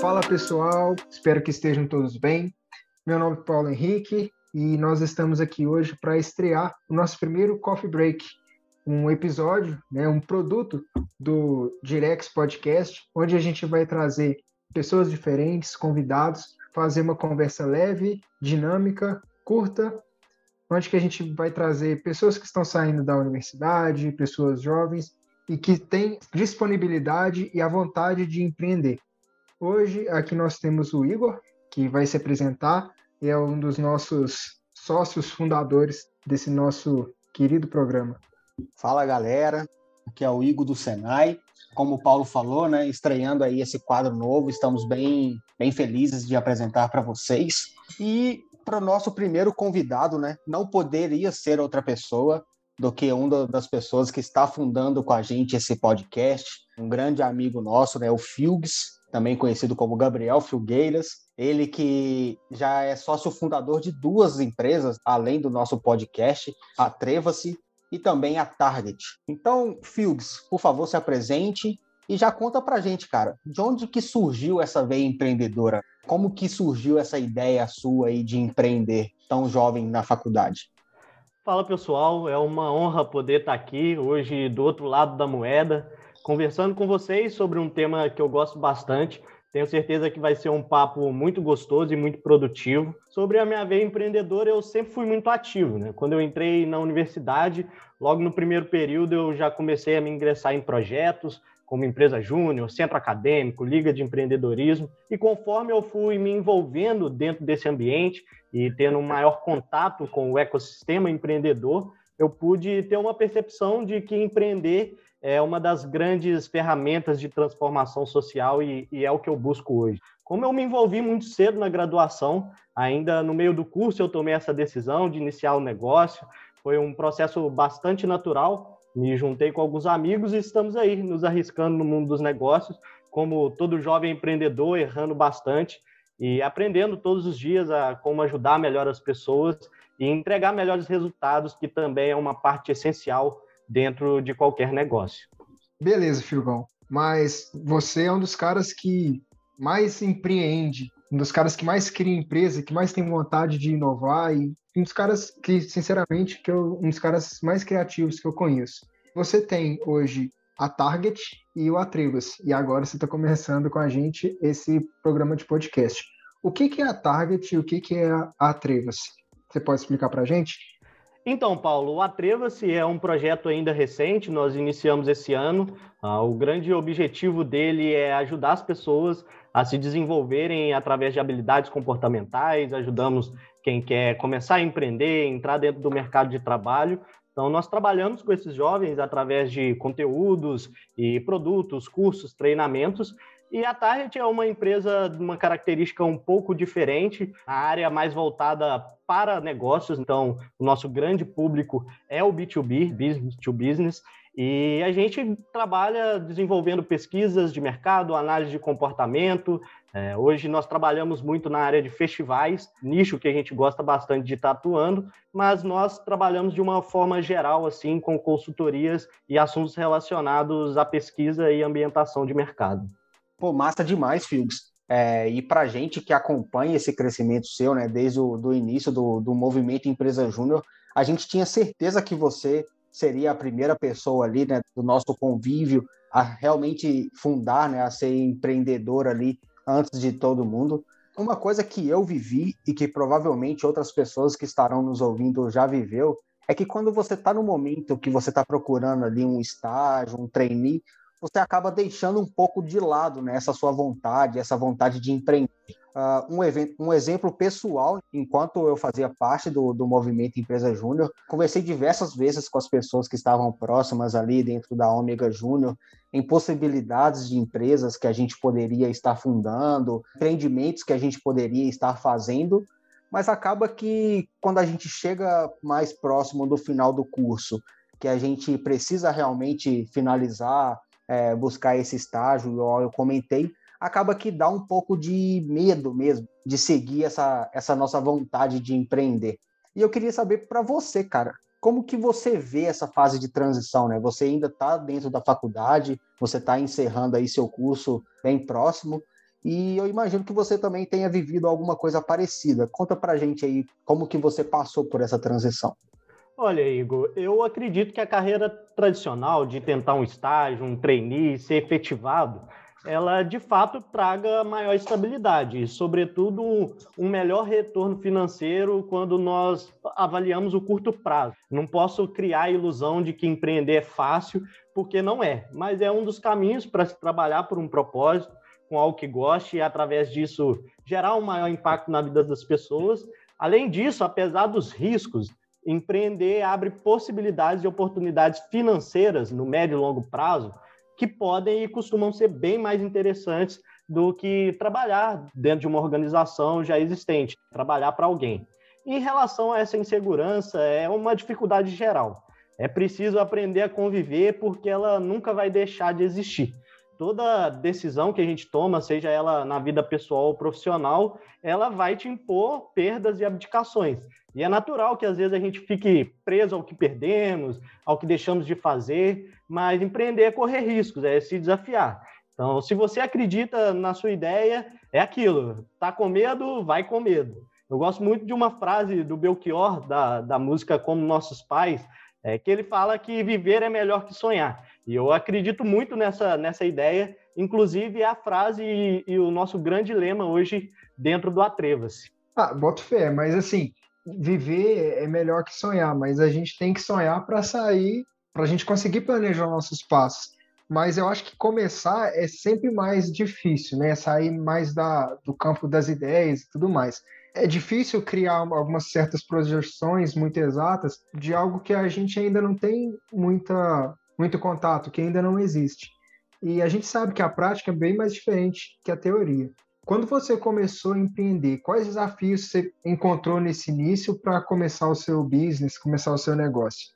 Fala pessoal, espero que estejam todos bem. Meu nome é Paulo Henrique e nós estamos aqui hoje para estrear o nosso primeiro Coffee Break, um episódio, né, um produto do Direx Podcast, onde a gente vai trazer pessoas diferentes, convidados, fazer uma conversa leve, dinâmica, curta, onde que a gente vai trazer pessoas que estão saindo da universidade, pessoas jovens e que têm disponibilidade e a vontade de empreender. Hoje aqui nós temos o Igor, que vai se apresentar, é um dos nossos sócios fundadores desse nosso querido programa. Fala galera, aqui é o Igor do Senai. Como o Paulo falou, né, estreando aí esse quadro novo, estamos bem, bem felizes de apresentar para vocês. E para o nosso primeiro convidado, né, não poderia ser outra pessoa do que uma das pessoas que está fundando com a gente esse podcast, um grande amigo nosso, né, o Filgs, também conhecido como Gabriel Filgueiras. Ele que já é sócio fundador de duas empresas, além do nosso podcast, Atreva-se e também a Target. Então, Filgs, por favor, se apresente e já conta pra gente, cara, de onde que surgiu essa veia empreendedora? Como que surgiu essa ideia sua aí de empreender tão jovem na faculdade? Fala pessoal, é uma honra poder estar aqui hoje do outro lado da moeda, conversando com vocês sobre um tema que eu gosto bastante. Tenho certeza que vai ser um papo muito gostoso e muito produtivo. Sobre a minha veia empreendedora, eu sempre fui muito ativo. Né? Quando eu entrei na universidade, logo no primeiro período, eu já comecei a me ingressar em projetos, como empresa júnior, centro acadêmico, liga de empreendedorismo. E conforme eu fui me envolvendo dentro desse ambiente e tendo um maior contato com o ecossistema empreendedor, eu pude ter uma percepção de que empreender é uma das grandes ferramentas de transformação social e, e, é o que eu busco hoje. Como eu me envolvi muito cedo na graduação, ainda no meio do curso eu tomei essa decisão de iniciar o negócio. Foi um processo bastante natural. Me juntei com alguns amigos e estamos aí nos arriscando no mundo dos negócios, como todo jovem empreendedor, errando bastante e aprendendo todos os dias a como ajudar melhor as pessoas e entregar melhores resultados, que também é uma parte essencial dentro de qualquer negócio. Beleza, Filgão. Mas você é um dos caras que mais empreende, um dos caras que mais cria empresa, que mais tem vontade de inovar e um dos caras que, sinceramente, que eu, um dos caras mais criativos que eu conheço. Você tem hoje a Target e o Atrevas, e agora você está começando com a gente esse programa de podcast. O que, que é a Target e o que, que é a Atrevas? Você pode explicar para a gente? Então, Paulo, o Atreva-se é um projeto ainda recente, nós iniciamos esse ano. Ah, o grande objetivo dele é ajudar as pessoas a se desenvolverem através de habilidades comportamentais, ajudamos quem quer começar a empreender, entrar dentro do mercado de trabalho. Então, nós trabalhamos com esses jovens através de conteúdos e produtos, cursos, treinamentos, e a Target é uma empresa de uma característica um pouco diferente, a área mais voltada para negócios, então o nosso grande público é o B2B, business to business, e a gente trabalha desenvolvendo pesquisas de mercado, análise de comportamento. É, hoje nós trabalhamos muito na área de festivais, nicho que a gente gosta bastante de estar atuando, mas nós trabalhamos de uma forma geral, assim, com consultorias e assuntos relacionados à pesquisa e ambientação de mercado. Pô, massa demais, Fields. É, e para gente que acompanha esse crescimento seu, né, desde o do início do, do movimento Empresa Júnior, a gente tinha certeza que você seria a primeira pessoa ali, né, do nosso convívio a realmente fundar, né, a ser empreendedor ali antes de todo mundo. Uma coisa que eu vivi e que provavelmente outras pessoas que estarão nos ouvindo já viveu é que quando você está no momento que você está procurando ali um estágio, um trainee, você acaba deixando um pouco de lado né, essa sua vontade, essa vontade de empreender. Uh, um, evento, um exemplo pessoal, enquanto eu fazia parte do, do movimento Empresa Júnior, conversei diversas vezes com as pessoas que estavam próximas ali dentro da Ômega Júnior, em possibilidades de empresas que a gente poderia estar fundando, empreendimentos que a gente poderia estar fazendo, mas acaba que quando a gente chega mais próximo do final do curso, que a gente precisa realmente finalizar é, buscar esse estágio, eu, eu comentei, acaba que dá um pouco de medo mesmo de seguir essa, essa nossa vontade de empreender. E eu queria saber para você, cara, como que você vê essa fase de transição, né? Você ainda está dentro da faculdade, você está encerrando aí seu curso bem próximo, e eu imagino que você também tenha vivido alguma coisa parecida. Conta pra gente aí como que você passou por essa transição. Olha, Igor, eu acredito que a carreira tradicional de tentar um estágio, um trainee, ser efetivado, ela de fato traga maior estabilidade e, sobretudo, um melhor retorno financeiro quando nós avaliamos o curto prazo. Não posso criar a ilusão de que empreender é fácil, porque não é, mas é um dos caminhos para se trabalhar por um propósito, com algo que goste e, através disso, gerar um maior impacto na vida das pessoas. Além disso, apesar dos riscos, empreender abre possibilidades e oportunidades financeiras no médio e longo prazo que podem e costumam ser bem mais interessantes do que trabalhar dentro de uma organização já existente, trabalhar para alguém. Em relação a essa insegurança, é uma dificuldade geral. É preciso aprender a conviver porque ela nunca vai deixar de existir toda decisão que a gente toma, seja ela na vida pessoal ou profissional, ela vai te impor perdas e abdicações. E é natural que às vezes a gente fique preso ao que perdemos, ao que deixamos de fazer, mas empreender é correr riscos, é se desafiar. Então, se você acredita na sua ideia, é aquilo. Tá com medo, vai com medo. Eu gosto muito de uma frase do Belchior, da, da música Como Nossos Pais, é, que ele fala que viver é melhor que sonhar. E eu acredito muito nessa, nessa ideia, inclusive é a frase e, e o nosso grande lema hoje dentro do Atreva-se. Ah, boto fé, mas assim, viver é melhor que sonhar, mas a gente tem que sonhar para sair, para a gente conseguir planejar nossos passos. Mas eu acho que começar é sempre mais difícil, né? Sair mais da, do campo das ideias e tudo mais. É difícil criar algumas certas projeções muito exatas de algo que a gente ainda não tem muita muito contato que ainda não existe. E a gente sabe que a prática é bem mais diferente que a teoria. Quando você começou a empreender, quais desafios você encontrou nesse início para começar o seu business, começar o seu negócio?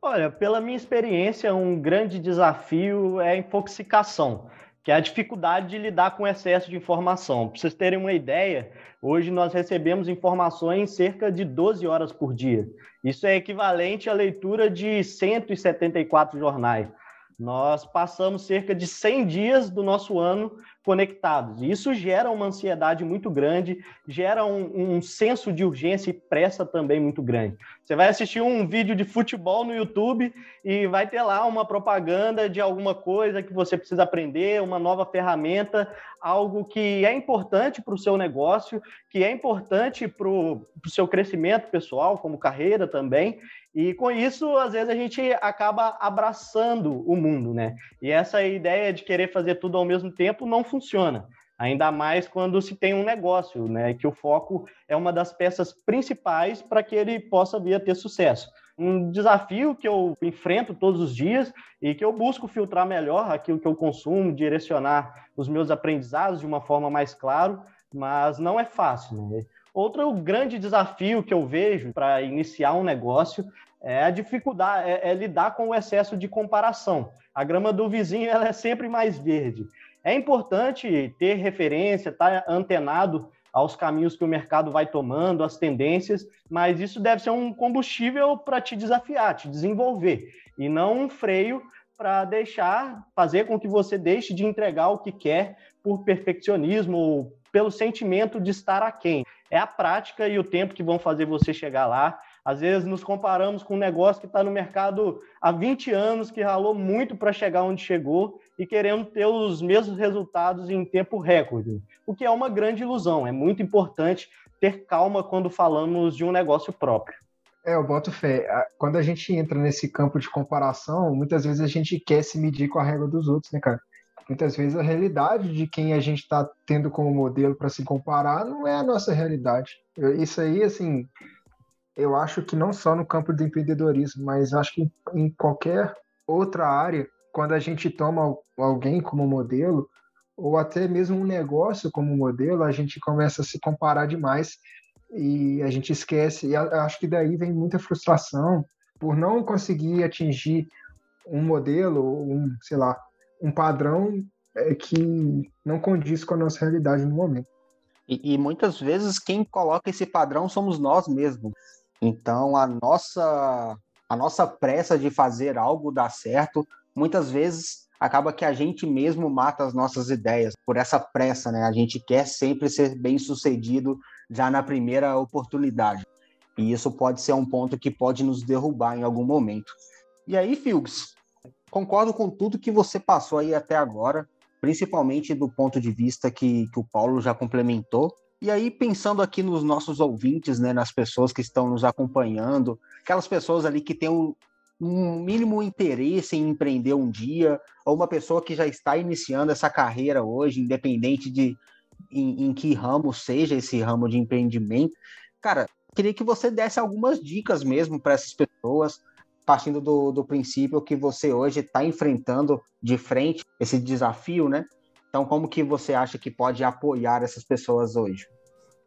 Olha, pela minha experiência, um grande desafio é a infoxicação, que é a dificuldade de lidar com o excesso de informação. Para vocês terem uma ideia, hoje nós recebemos informações cerca de 12 horas por dia. Isso é equivalente à leitura de 174 jornais. Nós passamos cerca de 100 dias do nosso ano conectados. Isso gera uma ansiedade muito grande, gera um, um, senso de urgência e pressa também muito grande. Você vai assistir um vídeo de futebol no YouTube e vai ter lá uma propaganda de alguma coisa que você precisa aprender, uma nova ferramenta, algo que é importante para o seu negócio, que é importante para o seu crescimento pessoal, como carreira também, e com isso, às vezes, a gente acaba abraçando o mundo, né? E essa ideia de querer fazer tudo ao mesmo tempo não funciona. Ainda mais quando se tem um negócio, né? Que o foco é uma das peças principais para que ele possa vir a ter sucesso. Um desafio que eu enfrento todos os dias e que eu busco filtrar melhor aquilo que eu consumo, direcionar os meus aprendizados de uma forma mais clara, mas não é fácil, né? Outro grande desafio que eu vejo para iniciar um negócio é a dificuldade, é, é, lidar com o excesso de comparação. A grama do vizinho ela é sempre mais verde. É importante ter referência, estar tá antenado aos caminhos que o mercado vai tomando, as tendências, mas isso deve ser um combustível para te desafiar, te desenvolver, e não um freio para deixar, fazer com que você deixe de entregar o que quer por perfeccionismo ou pelo sentimento de estar aquém é a prática e o tempo que vão fazer você chegar lá. Às vezes nos comparamos com um negócio que está no mercado há 20 anos, que ralou muito para chegar onde chegou e querendo ter os mesmos resultados em tempo recorde, o que é uma grande ilusão. É muito importante ter calma quando falamos de um negócio próprio. É, eu boto fé. Quando a gente entra nesse campo de comparação, muitas vezes a gente quer se medir com a regra dos outros, né, cara? Muitas vezes a realidade de quem a gente está tendo como modelo para se comparar não é a nossa realidade. Isso aí, assim, eu acho que não só no campo do empreendedorismo, mas acho que em qualquer outra área, quando a gente toma alguém como modelo, ou até mesmo um negócio como modelo, a gente começa a se comparar demais e a gente esquece. E acho que daí vem muita frustração por não conseguir atingir um modelo, um, sei lá, um padrão é, que não condiz com a nossa realidade no momento. E, e, muitas vezes quem coloca esse padrão somos nós mesmos. Então a nossa a nossa pressa de fazer algo dar certo, muitas vezes acaba que a gente mesmo mata as nossas ideias por essa pressa, né? A gente quer sempre ser bem sucedido já na primeira oportunidade. E isso pode ser um ponto que pode nos derrubar em algum momento. E aí, Filgs, concordo com tudo que você passou aí até agora, principalmente do ponto de vista que, que o Paulo já complementou. E aí, pensando aqui nos nossos ouvintes, né, nas pessoas que estão nos acompanhando, aquelas pessoas ali que têm um, um mínimo interesse em empreender um dia, ou uma pessoa que já está iniciando essa carreira hoje, independente de em, em que ramo seja esse ramo de empreendimento, cara, queria que você desse algumas dicas mesmo para essas pessoas, partindo do, do princípio que você hoje está enfrentando de frente esse desafio, né? Então, como que você acha que pode apoiar essas pessoas hoje?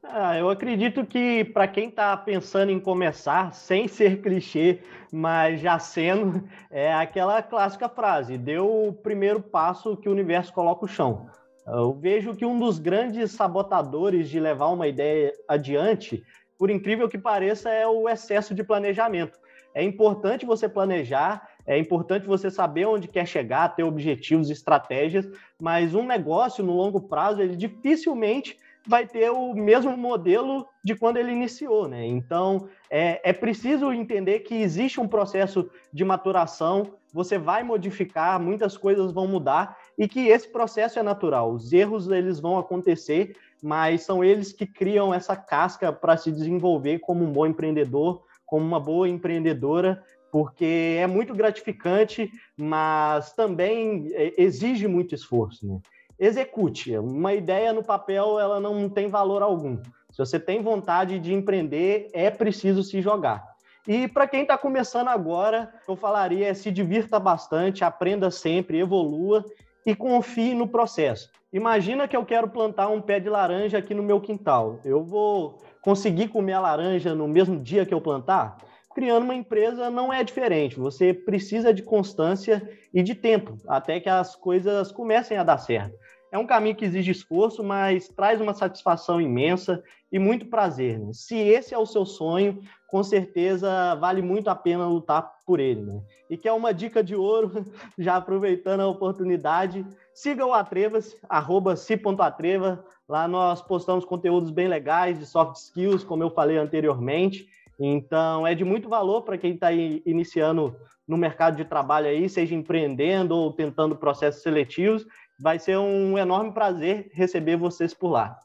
Ah, eu acredito que para quem está pensando em começar, sem ser clichê, mas já sendo, é aquela clássica frase: deu o primeiro passo que o universo coloca o chão. Eu vejo que um dos grandes sabotadores de levar uma ideia adiante, por incrível que pareça, é o excesso de planejamento. É importante você planejar, é importante você saber onde quer chegar, ter objetivos, estratégias, mas um negócio no longo prazo, ele dificilmente vai ter o mesmo modelo de quando ele iniciou, né? Então, é, é preciso entender que existe um processo de maturação, você vai modificar, muitas coisas vão mudar e que esse processo é natural. Os erros, eles vão acontecer, mas são eles que criam essa casca para se desenvolver como um bom empreendedor, como uma boa empreendedora, porque é muito gratificante, mas também é, exige muito esforço, né? execute. Uma ideia no papel ela não tem valor algum. Se você tem vontade de empreender, é preciso se jogar. E para quem está começando agora, eu falaria se divirta bastante, aprenda sempre, evolua e confie no processo. Imagina que eu quero plantar um pé de laranja aqui no meu quintal. Eu vou conseguir comer a laranja no mesmo dia que eu plantar? Criando uma empresa não é diferente. Você precisa de constância e de tempo até que as coisas comecem a dar certo. É um caminho que exige esforço, mas traz uma satisfação imensa e muito prazer. Né? Se esse é o seu sonho, com certeza vale muito a pena lutar por ele. Né? E que é uma dica de ouro, já aproveitando a oportunidade, siga o Atrevas, arroba si.atreva. Lá nós postamos conteúdos bem legais de soft skills, como eu falei anteriormente. Então, é de muito valor para quem está iniciando no mercado de trabalho aí, seja empreendendo ou tentando processos seletivos. Vai ser um enorme prazer receber vocês por lá.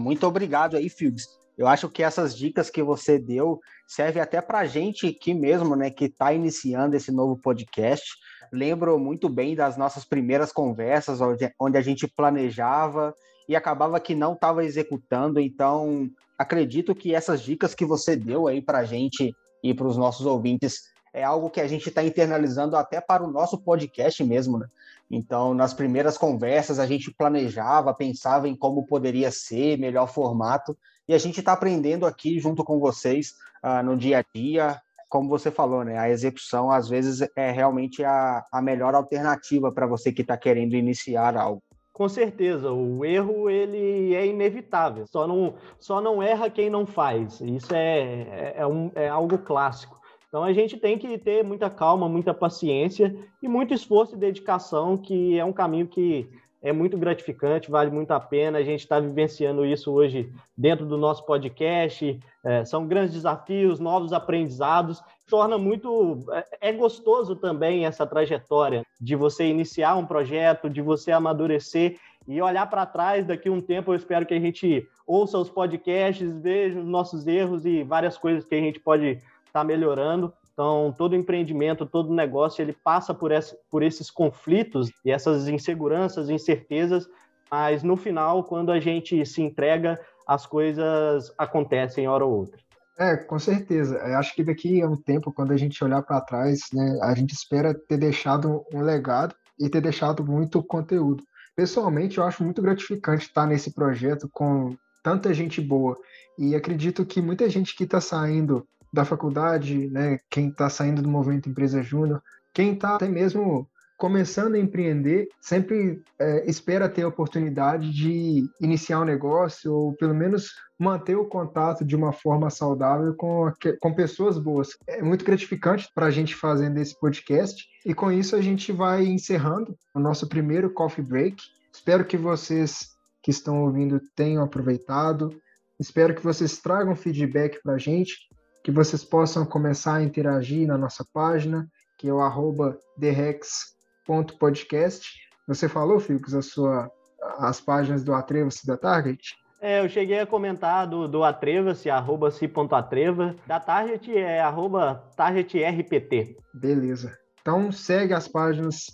Muito obrigado aí, Figs. Eu acho que essas dicas que você deu servem até para a gente aqui mesmo, né, que está iniciando esse novo podcast. Lembro muito bem das nossas primeiras conversas, onde a gente planejava e acabava que não estava executando. Então, acredito que essas dicas que você deu aí para a gente e para os nossos ouvintes é algo que a gente está internalizando até para o nosso podcast mesmo, né? Então, nas primeiras conversas, a gente planejava, pensava em como poderia ser, melhor formato, e a gente está aprendendo aqui junto com vocês uh, no dia a dia. Como você falou, né? A execução, às vezes, é realmente a, a melhor alternativa para você que está querendo iniciar algo. Com certeza, o erro ele é inevitável. Só não, só não erra quem não faz. Isso é, é, é, um, é algo clássico. Então a gente tem que ter muita calma, muita paciência e muito esforço e dedicação, que é um caminho que é muito gratificante, vale muito a pena. A gente está vivenciando isso hoje dentro do nosso podcast. É, são grandes desafios, novos aprendizados. Torna muito. É, é gostoso também essa trajetória de você iniciar um projeto, de você amadurecer e olhar para trás daqui um tempo. Eu espero que a gente ouça os podcasts, veja os nossos erros e várias coisas que a gente pode está melhorando. Então, todo empreendimento, todo negócio, ele passa por, essa, por esses conflitos e essas inseguranças, incertezas, mas no final, quando a gente se entrega, as coisas acontecem hora ou outra. É, com certeza. Eu acho que daqui a um tempo, quando a gente olhar para trás, né, a gente espera ter deixado um legado e ter deixado muito conteúdo. Pessoalmente, eu acho muito gratificante estar nesse projeto com tanta gente boa. E acredito que muita gente que está saindo da faculdade, né, quem está saindo do movimento Empresa Júnior, quem está até mesmo começando a empreender, sempre é, espera ter a oportunidade de iniciar um negócio ou pelo menos manter o contato de uma forma saudável com, com pessoas boas. É muito gratificante para a gente fazendo esse podcast e com isso a gente vai encerrando o nosso primeiro coffee break. Espero que vocês que estão ouvindo tenham aproveitado. Espero que vocês tragam feedback para a gente, que vocês possam começar a interagir na nossa página, que é o arroba podcast. Você falou, Filcos, a sua, as páginas do Atreva-se da Target? É, eu cheguei a comentar do, do Atreva-se, arroba si.atreva. Da Target é arroba targetrpt. Beleza. Então segue as páginas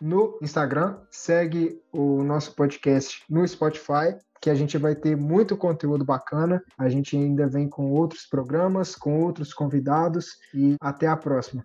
no Instagram, segue o nosso podcast no Spotify, que a gente vai ter muito conteúdo bacana. A gente ainda vem com outros programas, com outros convidados e até a próxima.